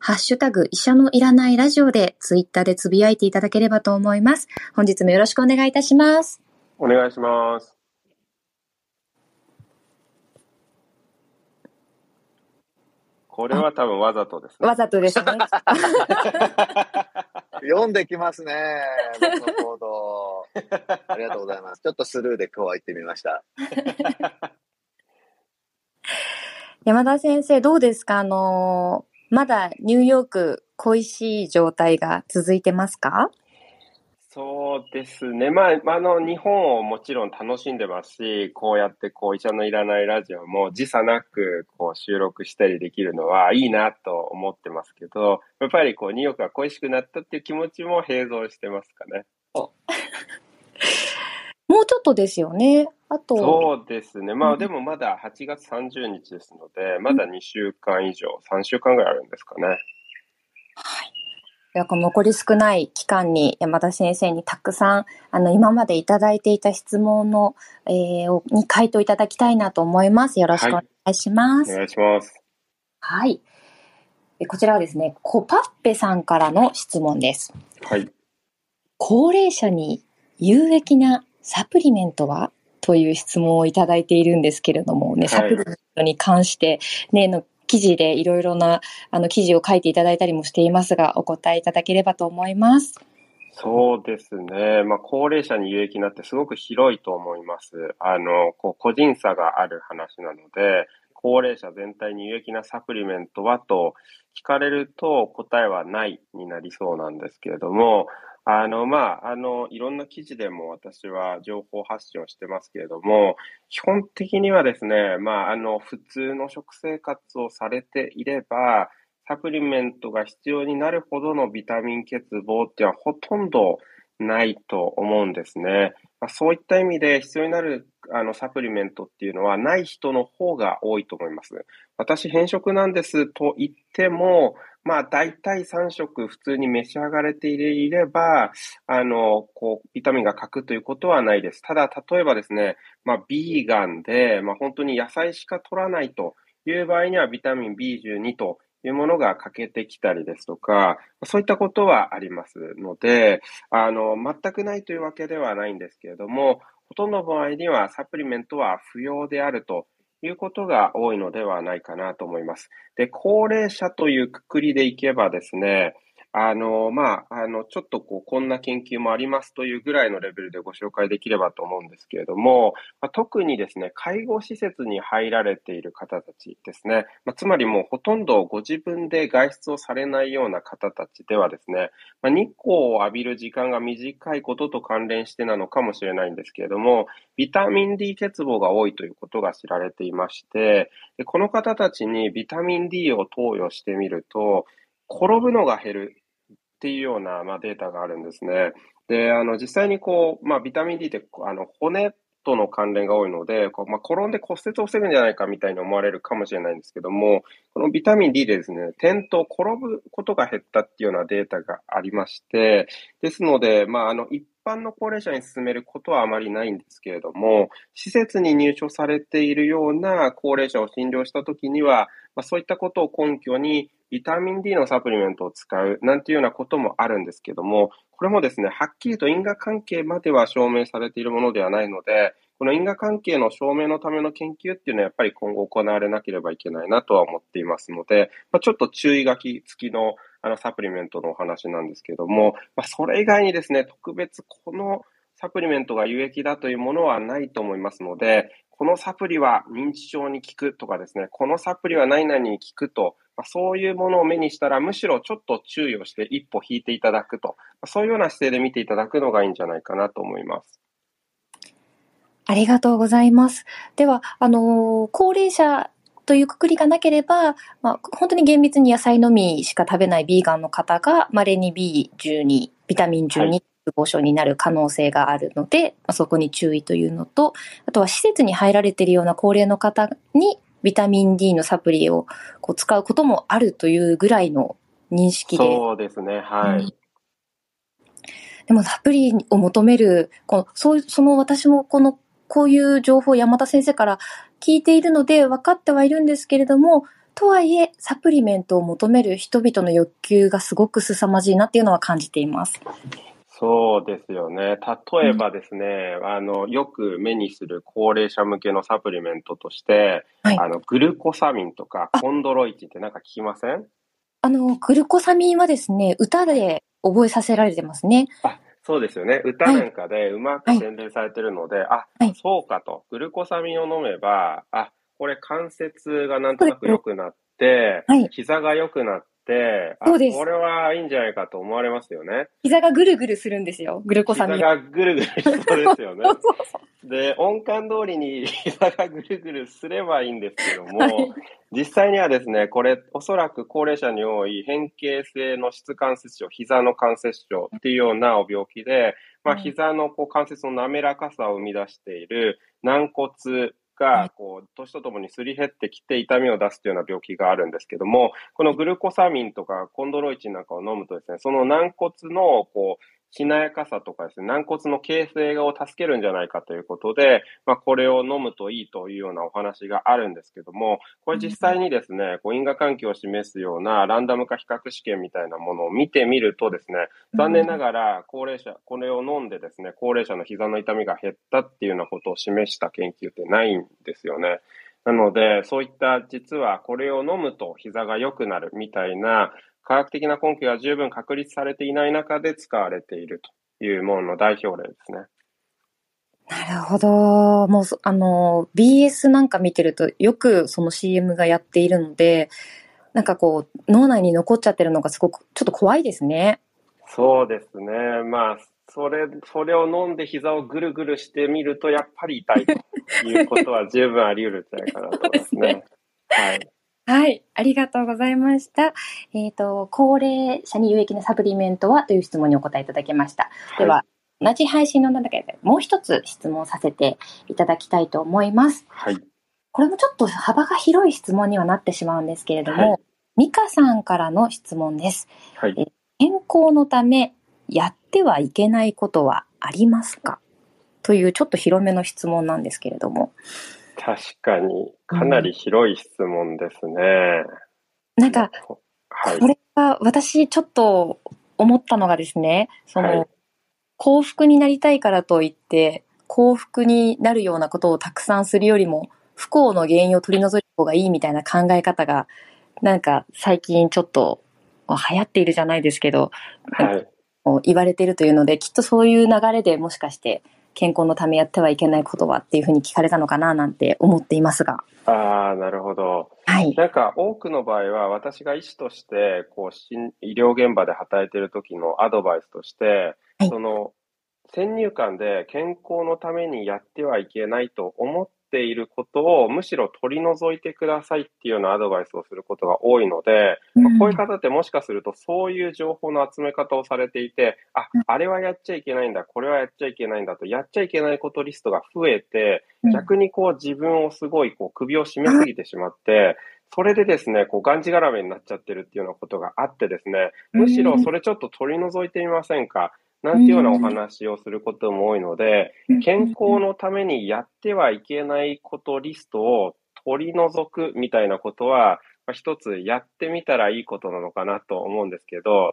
ハッシュタグ医者のいらないラジオでツイッターでつぶやいていただければと思います本日もよろしくお願いいたしますお願いしますこれは多分わざとですね。わざとですね。読んできますね。僕の行動。ありがとうございます。ちょっとスルーで今日は行ってみました。山田先生、どうですか？あのー、まだニューヨーク恋しい状態が続いてますか？そうですね。まあ、あの、日本をもちろん楽しんでますし、こうやってこう、医者のいらないラジオも時差なくこう収録したりできるのはいいなと思ってますけど、やっぱりこう、ニューヨークが恋しくなったっていう気持ちも並走してますかね。もうちょっとですよね。あと。そうですね。まあ、でもまだ8月30日ですので、まだ2週間以上、3週間ぐらいあるんですかね。はい。この残り少ない期間に山田先生にたくさん、あの、今までいただいていた質問の、えー、に回答いただきたいなと思います。よろしくお願いします。はい、お願いします。はい。こちらはですね、コパッペさんからの質問です。はい。高齢者に有益なサプリメントは？という質問をいただいているんですけれどもね、サプリメントに関して、ね、の記事でいろいろなあの記事を書いていただいたりもしていますが、お答えいただければと思います。そうですね。まあ、高齢者に有益なってすごく広いと思います。あの、こう個人差がある話なので、高齢者全体に有益なサプリメントはと聞かれると答えはないになりそうなんですけれども、あの、まあ、あの、いろんな記事でも私は情報発信をしてますけれども、基本的にはですね、まあ、あの、普通の食生活をされていれば、サプリメントが必要になるほどのビタミン欠乏っていうのはほとんどないと思うんですね。ま、そういった意味で必要になるあのサプリメントっていうのはない人の方が多いと思います。私、偏食なんですと言っても、まあ、大体3食普通に召し上がれていれば、あの、こう、ビタミンが欠くということはないです。ただ、例えばですね、まあ、ビーガンで、まあ、本当に野菜しか取らないという場合には、ビタミン B12 というものが欠けてきたりですとか、そういったことはありますので、あの、全くないというわけではないんですけれども、ほとんどの場合にはサプリメントは不要であるということが多いのではないかなと思います。で、高齢者というくくりでいけばですね、あの、まあ、あの、ちょっとこう、こんな研究もありますというぐらいのレベルでご紹介できればと思うんですけれども、まあ、特にですね、介護施設に入られている方たちですね、まあ、つまりもうほとんどご自分で外出をされないような方たちではですね、まあ、日光を浴びる時間が短いことと関連してなのかもしれないんですけれども、ビタミン D 欠乏が多いということが知られていまして、でこの方たちにビタミン D を投与してみると、転ぶのが減る。っていうような、まあ、データがあるんですね。で、あの、実際にこう、まあ、ビタミン D って、あの、骨との関連が多いので、こうまあ、転んで骨折を防ぐんじゃないかみたいに思われるかもしれないんですけども、このビタミン D でですね、転倒、転ぶことが減ったっていうようなデータがありまして、ですので、まあ、あの、一般の高齢者に進めることはあまりないんですけれども、施設に入所されているような高齢者を診療したときには、まあ、そういったことを根拠に、ビタミン D のサプリメントを使うなんていうようなこともあるんですけども、これもですね、はっきりと因果関係までは証明されているものではないので、この因果関係の証明のための研究っていうのはやっぱり今後行われなければいけないなとは思っていますので、まあ、ちょっと注意書き付きのあのサプリメントのお話なんですけども、まあ、それ以外にですね、特別このサプリメントが有益だというものはないと思いますので、このサプリは認知症に効くとかですね、このサプリは何々に効くと、まあ、そういうものを目にしたら、むしろちょっと注意をして一歩引いていただくと、そういうような姿勢で見ていただくのがいいんじゃないかなと思います。ありがとうございます。では、あのー高齢者というくくりがなければ、まあ、本当に厳密に野菜のみしか食べないビーガンの方が、稀に B12、ビタミン12、合症になる可能性があるので、まあ、そこに注意というのと、あとは施設に入られているような高齢の方にビタミン D のサプリをこう使うこともあるというぐらいの認識で。そうですね、はい。うんでもサプリを求める、このそうその私もこのこういう情報を山田先生から聞いているので分かってはいるんですけれども、とはいえサプリメントを求める人々の欲求がすごく凄まじいなっていうのは感じています。そうですよね。例えばですね、うん、あの、よく目にする高齢者向けのサプリメントとして、はい、あの、グルコサミンとかコンドロイチってなんか聞きません？あの、グルコサミンはですね、歌で覚えさせられてますね。あ、そうですよね。歌なんかでうまく宣伝されてるので、はい、あ、はい、そうかと。グルコサミンを飲めば、あ、これ関節がなんとなく良くなって、はい、膝が良くなって、そうです。これはいいんじゃないかと思われますよね。膝がぐるぐるするんですよ、グルコサミン。膝がぐるぐるしそうですよね。そうそうで、音感通りに 膝がぐるぐるすればいいんですけども、はい、実際にはですね、これ、おそらく高齢者に多い変形性の質関節症、膝の関節症っていうようなお病気で、まあ、膝のこう関節の滑らかさを生み出している軟骨が、こう、年とともにすり減ってきて痛みを出すというような病気があるんですけども、このグルコサミンとかコンドロイチンなんかを飲むとですね、その軟骨の、こう、しなやかさとかですね、軟骨の形成を助けるんじゃないかということで、まあ、これを飲むといいというようなお話があるんですけども、これ実際にですね、こう因果関係を示すようなランダム化比較試験みたいなものを見てみるとですね、残念ながら高齢者、これを飲んでですね、高齢者の膝の痛みが減ったっていうようなことを示した研究ってないんですよね。なので、そういった実はこれを飲むと膝が良くなるみたいな科学的な根拠が十分確立されていない中で使われているというものの代表例ですね。なるほど。もう、あの、BS なんか見てるとよくその CM がやっているので、なんかこう、脳内に残っちゃってるのがすごくちょっと怖いですね。そうですね。まあ、それ、それを飲んで膝をぐるぐるしてみると、やっぱり痛いということは十分あり得るんじゃないかなと思いますね。ねはい。はい、ありがとうございました。えっ、ー、と、高齢者に有益なサプリメントはという質問にお答えいただきました。はい、では、同じ配信の中でもう一つ質問させていただきたいと思います。はい。これもちょっと幅が広い質問にはなってしまうんですけれども、はい、ミカさんからの質問です。はい。健康のためやってはいけないことはありますか？というちょっと広めの質問なんですけれども。確かに、かなり広い質問ですね。うん、なんか、はい、これは私ちょっと思ったのがですね、その、はい、幸福になりたいからといって、幸福になるようなことをたくさんするよりも、不幸の原因を取り除いた方がいいみたいな考え方が、なんか最近ちょっと流行っているじゃないですけど、はい、言われているというので、きっとそういう流れでもしかして健康のためやってはいけないことはっていうふうに聞かれたのかななんて思っていますが。ああ、なるほど。はい。なんか多くの場合は私が医師としてこう医療現場で働いている時のアドバイスとして、はい、その先入観で健康のためにやってはいけないと思っていることをむしろ取り除いてくださいっていうようなアドバイスをすることが多いので、うん、こういう方ってもしかするとそういう情報の集め方をされていて、あ、あれはやっちゃいけないんだ、これはやっちゃいけないんだと、やっちゃいけないことリストが増えて、逆にこう自分をすごいこう首を絞めすぎてしまって、それでですね、こう、がんじがらめになっちゃってるっていうようなことがあってですね、むしろそれちょっと取り除いてみませんか？なんていうようなお話をすることも多いので、健康のためにやってはいけないことリストを取り除くみたいなことは、まあ、一つやってみたらいいことなのかなと思うんですけど、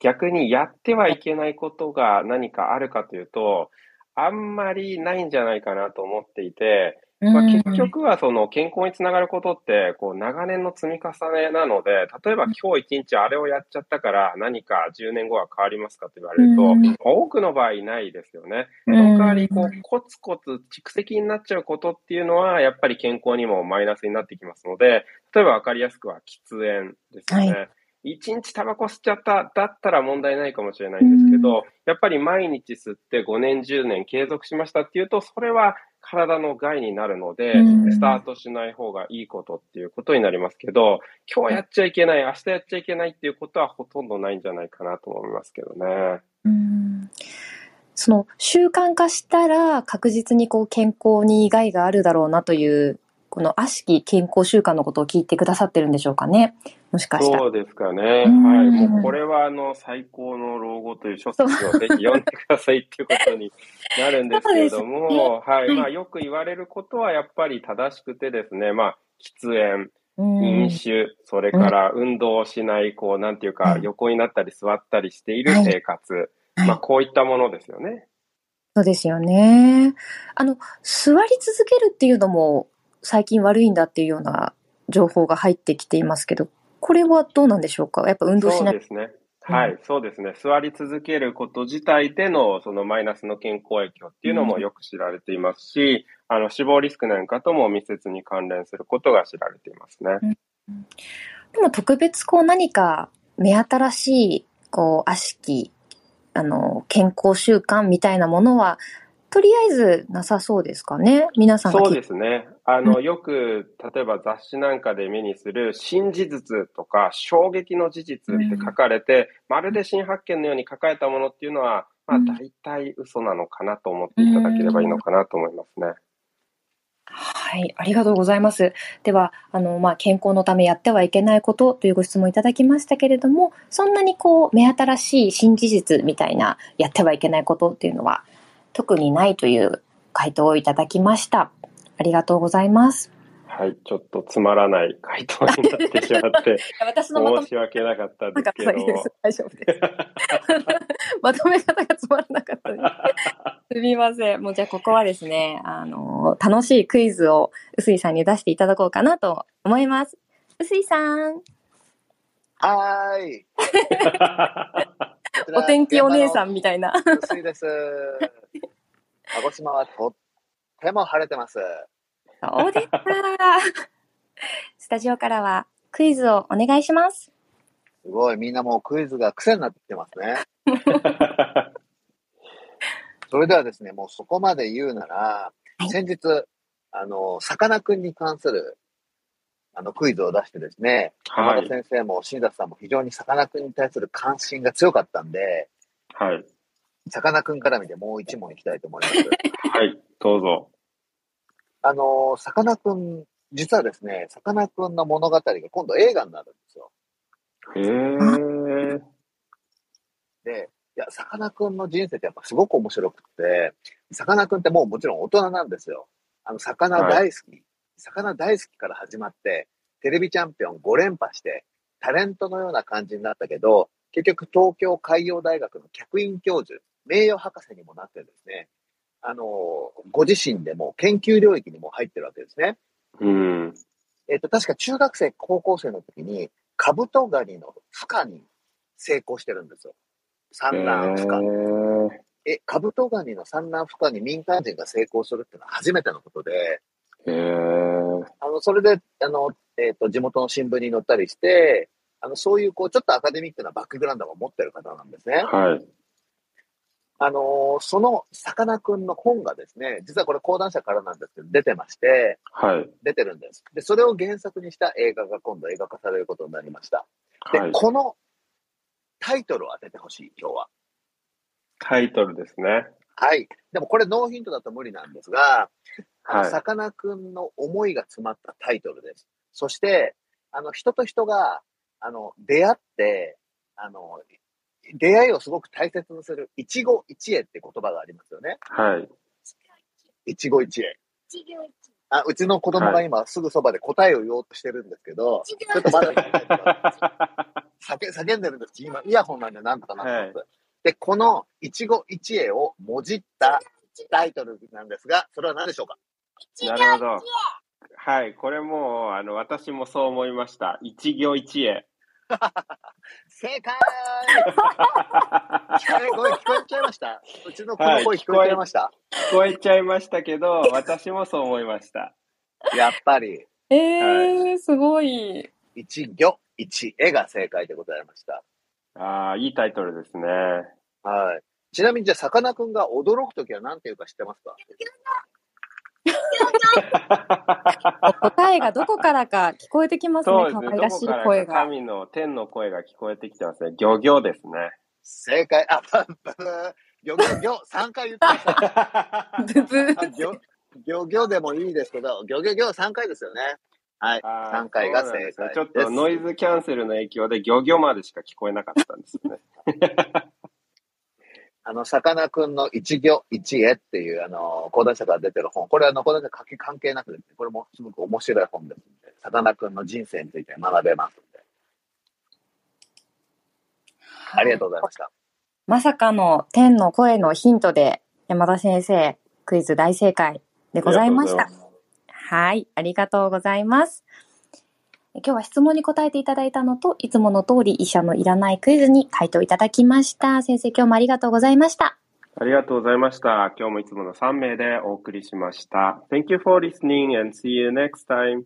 逆にやってはいけないことが何かあるかというと、あんまりないんじゃないかなと思っていて、まあ、結局はその健康につながることってこう長年の積み重ねなので、例えば今日一日あれをやっちゃったから何か10年後は変わりますかと言われると、多くの場合ないですよね。その代わりこうコツコツ蓄積になっちゃうことっていうのはやっぱり健康にもマイナスになってきますので、例えばわかりやすくは喫煙ですよね。はい。1日タバコ吸っちゃった、だったら問題ないかもしれないんですけど、やっぱり毎日吸って5年、10年継続しましたっていうと、それは体の害になるので、うんスタートしない方がいいことっていうことになりますけど、今日やっちゃいけない、明日やっちゃいけないっていうことはほとんどないんじゃないかなと思いますけどね。うんその習慣化したら確実にこう健康に害があるだろうなという、この悪しき健康習慣のことを聞いてくださってるんでしょうかね。もしかしたら。そうですかね。うんはい。もうこれはあの、最高の老後という書籍をぜひ読んでくださいっていうことになるんですけれども、はい。まあよく言われることはやっぱり正しくてですね、まあ、喫煙、うん飲酒、それから運動をしない、こう、なんていうかう、ん横になったり座ったりしているはい生活。はいまあ、こういったものですよね。そうですよね。あの、座り続けるっていうのも最近悪いんだっていうような情報が入ってきていますけど、これはどうなんでしょうか？やっぱ運動しない。そうですね。はい、そうですね。座り続けること自体での、そのマイナスの健康影響っていうのもよく知られていますし、あの、死亡リスクなんかとも密接に関連することが知られていますね。でも特別こう何か目新しい、こう、悪しき、あの、健康習慣みたいなものは、とりあえずなさそうですかね？皆さんがそうですね。あの、よく、例えば雑誌なんかで目にする新事実とか衝撃の事実って書かれて、まるで新発見のように書かれたものっていうのは、まあうん大体嘘なのかなと思っていただければいいのかなと思いますね。はい、ありがとうございます。では、あの、まあ、健康のためやってはいけないことというご質問いただきましたけれども、そんなにこう、目新しい新事実みたいなやってはいけないことっていうのは、特にないという回答をいただきました。ありがとうございます。はい。ちょっとつまらない回答になってしまって、私の申し訳なかったですけどたです。大丈夫です。まとめ方がつまらなかったです。すみません。もうじゃあここはですね、あの、楽しいクイズを臼井さんに出していただこうかなと思います。臼井さん、はーい。お天気お姉さんみたいな。薄いです。鹿児島はとっても晴れてます。そうですか。スタジオからはクイズをお願いします。すごい、みんなもうクイズが癖になってきてますね。それではですね、もうそこまで言うなら、はい先日、あの、さかなクンに関する、あの、クイズを出してですね、はい。山田先生も新里さんも非常にさかなクンに対する関心が強かったんで、はい。さかなクンから見てもう一問いきたいと思います。はい。どうぞ。あの、さかなクン、実はですね、さかなクンの物語が今度映画になるんですよ。へー。で、いや、さかなクンの人生ってやっぱすごく面白くって、さかなクンってもうもちろん大人なんですよ。あの、魚大好き。魚大好きから始まって、テレビチャンピオン5連覇して、タレントのような感じになったけど、結局東京海洋大学の客員教授、名誉博士にもなってですね、あの、ご自身でも研究領域にも入ってるわけですね。うん。えっ、と、確か中学生、高校生の時に、カブトガニの孵化に成功してるんですよ。産卵孵化。へーえ、カブトガニの産卵孵化に民間人が成功するっていうのは初めてのことで、あの、それで、あの、えっ、と、地元の新聞に載ったりして、あの、そういう、こう、ちょっとアカデミックなバックグラウンドを持ってる方なんですね。はい。あのーそのさかなクンの本がですね、実はこれ講談社からなんですけど、出てまして、はい。出てるんです。で、それを原作にした映画が今度映画化されることになりました。で、はい。このタイトルを当ててほしい、今日は。タイトルですね。はい。でもこれノーヒントだと無理なんですが、さかなクンの思いが詰まったタイトルです。そして、あの、人と人が、あの、出会って、あの、出会いをすごく大切にする、一期一会って言葉がありますよね。はい。一期一会。あ、うちの子供が今すぐそばで答えを言おうとしてるんですけど、ちょっとまだ叫叫んでるんです。今、イヤホンなんでなんとかなってます。で、この一期一会をもじったタイトルなんですが、それは何でしょうか？なるほど。はい。これもう、あの、私もそう思いました。一行一会。正解聞こえ声聞こえちゃいましたうちの子の声聞こえちゃいました、聞こえちゃいましたけど、私もそう思いました。やっぱり、えー、すごい。一行一会が正解でございました。ああ、いいタイトルですね。はい。ちなみにじゃあ、さかなクンが驚くときは何て言うか知ってますか？答えがどこからか聞こえてきますね。可愛らしい声が。か神の天の声が聞こえてきてますね。漁業ですね。正解。あ、ブブー。ギョギョギョ、3回言ってました。ブブーあギョ、ギョギョでもいいですけど、ギョギョギョ3回ですよね。はい。あー3回が正そうなんですね解ちょっとノイズキャンセルの影響で漁業までしか聞こえなかったんですよね。あの、さかなクンの一行一会っていう、あの、講談社から出てる本。これは、あの、講談社書き関係なくですね、これもすごく面白い本ですので、さかなクンの人生について学べますので、ありがとうございました。まさかの天の声のヒントで山田先生、クイズ大正解でございました。はい、ありがとうございます。今日は質問に答えていただいたのと、いつもの通り医者のいらないクイズに回答いただきました。先生、今日もありがとうございました。ありがとうございました。今日もいつもの3名でお送りしました。Thank you for listening and see you next time.